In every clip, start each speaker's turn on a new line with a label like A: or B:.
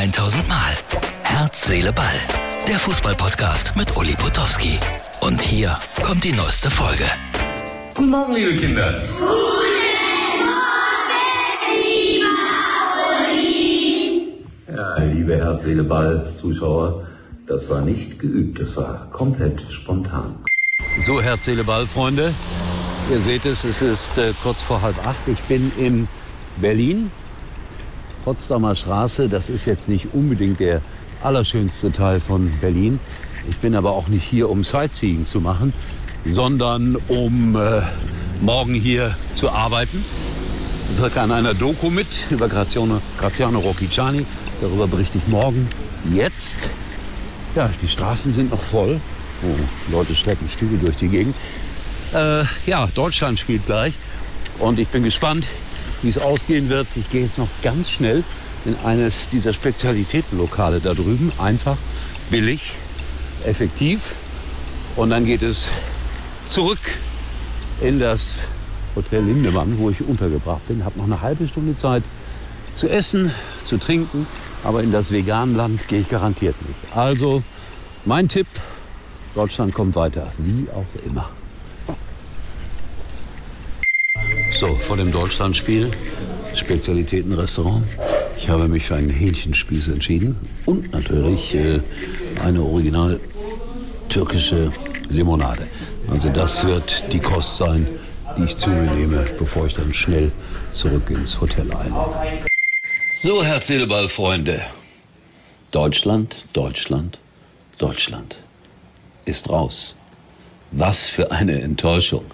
A: 1000 Mal. Herz, Seele, Ball. Der Fußballpodcast mit Uli Potowski. Und hier kommt die neueste Folge.
B: Guten Morgen, liebe Kinder.
C: Ja, liebe Herz, Seele, Ball, Zuschauer, das war nicht geübt, das war komplett spontan.
D: So, Herz, Seele, Ball, Freunde. Ihr seht es, es ist äh, kurz vor halb acht. Ich bin in Berlin, Potsdamer Straße. Das ist jetzt nicht unbedingt der allerschönste Teil von Berlin. Ich bin aber auch nicht hier, um Sightseeing zu machen, sondern um äh, morgen hier zu arbeiten. Ich wirke an einer Doku mit über Graziano, Graziano Rocchiciani. Darüber berichte ich morgen. Jetzt, ja, die Straßen sind noch voll. Oh, Leute schleppen Stühle durch die Gegend. Äh, ja, Deutschland spielt gleich. Und ich bin gespannt, wie es ausgehen wird. Ich gehe jetzt noch ganz schnell in eines dieser Spezialitätenlokale da drüben. Einfach, billig, effektiv. Und dann geht es zurück in das Hotel Lindemann, wo ich untergebracht bin. Habe noch eine halbe Stunde Zeit zu essen, zu trinken. Aber in das Veganland gehe ich garantiert nicht. Also mein Tipp, Deutschland kommt weiter, wie auch immer. So, vor dem Deutschlandspiel, Spezialitätenrestaurant. Ich habe mich für einen Hähnchenspieß entschieden und natürlich äh, eine original türkische Limonade. Also das wird die Kost sein, die ich zu mir nehme, bevor ich dann schnell zurück ins Hotel einnehme. So, Herz, Seele, Ball, Freunde. Deutschland, Deutschland, Deutschland ist raus. Was für eine Enttäuschung.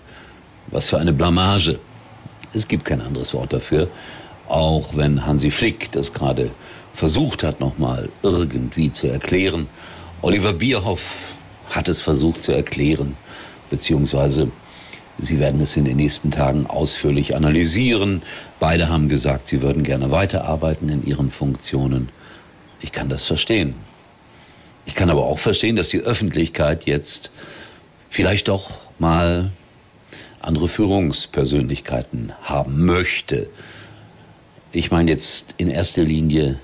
D: Was für eine Blamage. Es gibt kein anderes Wort dafür. Auch wenn Hansi Flick das gerade versucht hat, nochmal irgendwie zu erklären. Oliver Bierhoff hat es versucht zu erklären, beziehungsweise Sie werden es in den nächsten Tagen ausführlich analysieren. Beide haben gesagt, sie würden gerne weiterarbeiten in ihren Funktionen. Ich kann das verstehen. Ich kann aber auch verstehen, dass die Öffentlichkeit jetzt vielleicht doch mal andere Führungspersönlichkeiten haben möchte. Ich meine jetzt in erster Linie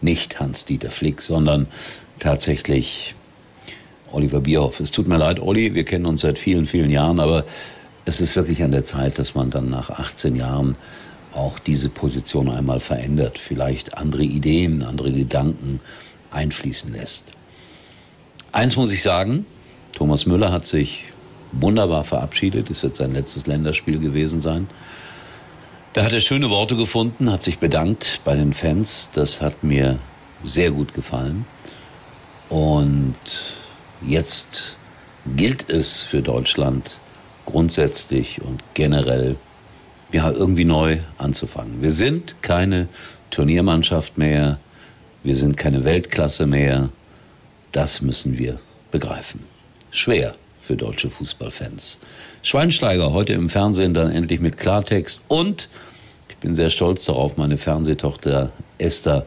D: nicht Hans-Dieter Flick, sondern tatsächlich Oliver Bierhoff. Es tut mir leid, Olli, wir kennen uns seit vielen, vielen Jahren, aber es ist wirklich an der Zeit, dass man dann nach 18 Jahren auch diese Position einmal verändert, vielleicht andere Ideen, andere Gedanken einfließen lässt. Eins muss ich sagen, Thomas Müller hat sich wunderbar verabschiedet. Es wird sein letztes Länderspiel gewesen sein. Da hat er schöne Worte gefunden, hat sich bedankt bei den Fans. Das hat mir sehr gut gefallen. Und jetzt gilt es für Deutschland grundsätzlich und generell ja irgendwie neu anzufangen. Wir sind keine Turniermannschaft mehr, wir sind keine Weltklasse mehr. Das müssen wir begreifen. Schwer für deutsche Fußballfans. Schweinsteiger heute im Fernsehen dann endlich mit Klartext und ich bin sehr stolz darauf, meine Fernsehtochter Esther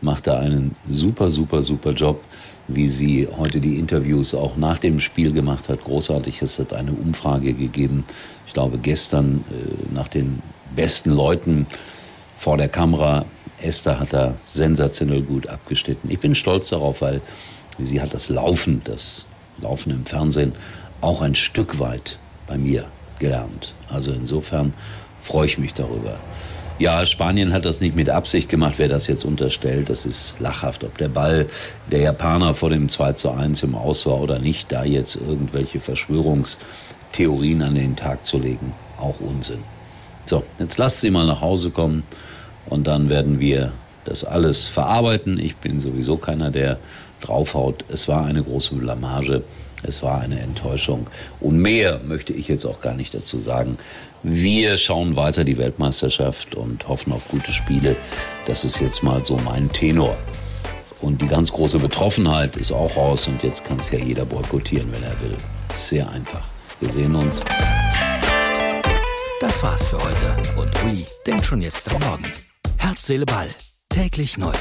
D: macht da einen super, super, super Job, wie sie heute die Interviews auch nach dem Spiel gemacht hat. Großartig. Es hat eine Umfrage gegeben, ich glaube gestern, äh, nach den besten Leuten vor der Kamera. Esther hat da sensationell gut abgeschnitten. Ich bin stolz darauf, weil sie hat das Laufen, das Laufen im Fernsehen auch ein Stück weit bei mir gelernt. Also insofern freue ich mich darüber. Ja, Spanien hat das nicht mit Absicht gemacht, wer das jetzt unterstellt. Das ist lachhaft. Ob der Ball der Japaner vor dem 2 zu 1 im Aus war oder nicht, da jetzt irgendwelche Verschwörungstheorien an den Tag zu legen, auch Unsinn. So, jetzt lasst sie mal nach Hause kommen und dann werden wir das alles verarbeiten. Ich bin sowieso keiner, der draufhaut. Es war eine große Blamage. Es war eine Enttäuschung. Und mehr möchte ich jetzt auch gar nicht dazu sagen. Wir schauen weiter die Weltmeisterschaft und hoffen auf gute Spiele. Das ist jetzt mal so mein Tenor. Und die ganz große Betroffenheit ist auch raus und jetzt kann es ja jeder boykottieren, wenn er will. Sehr einfach. Wir sehen uns.
A: Das war's für heute. Und Uli denkt schon jetzt am Morgen. Herz, Seele, Ball. Täglich neu.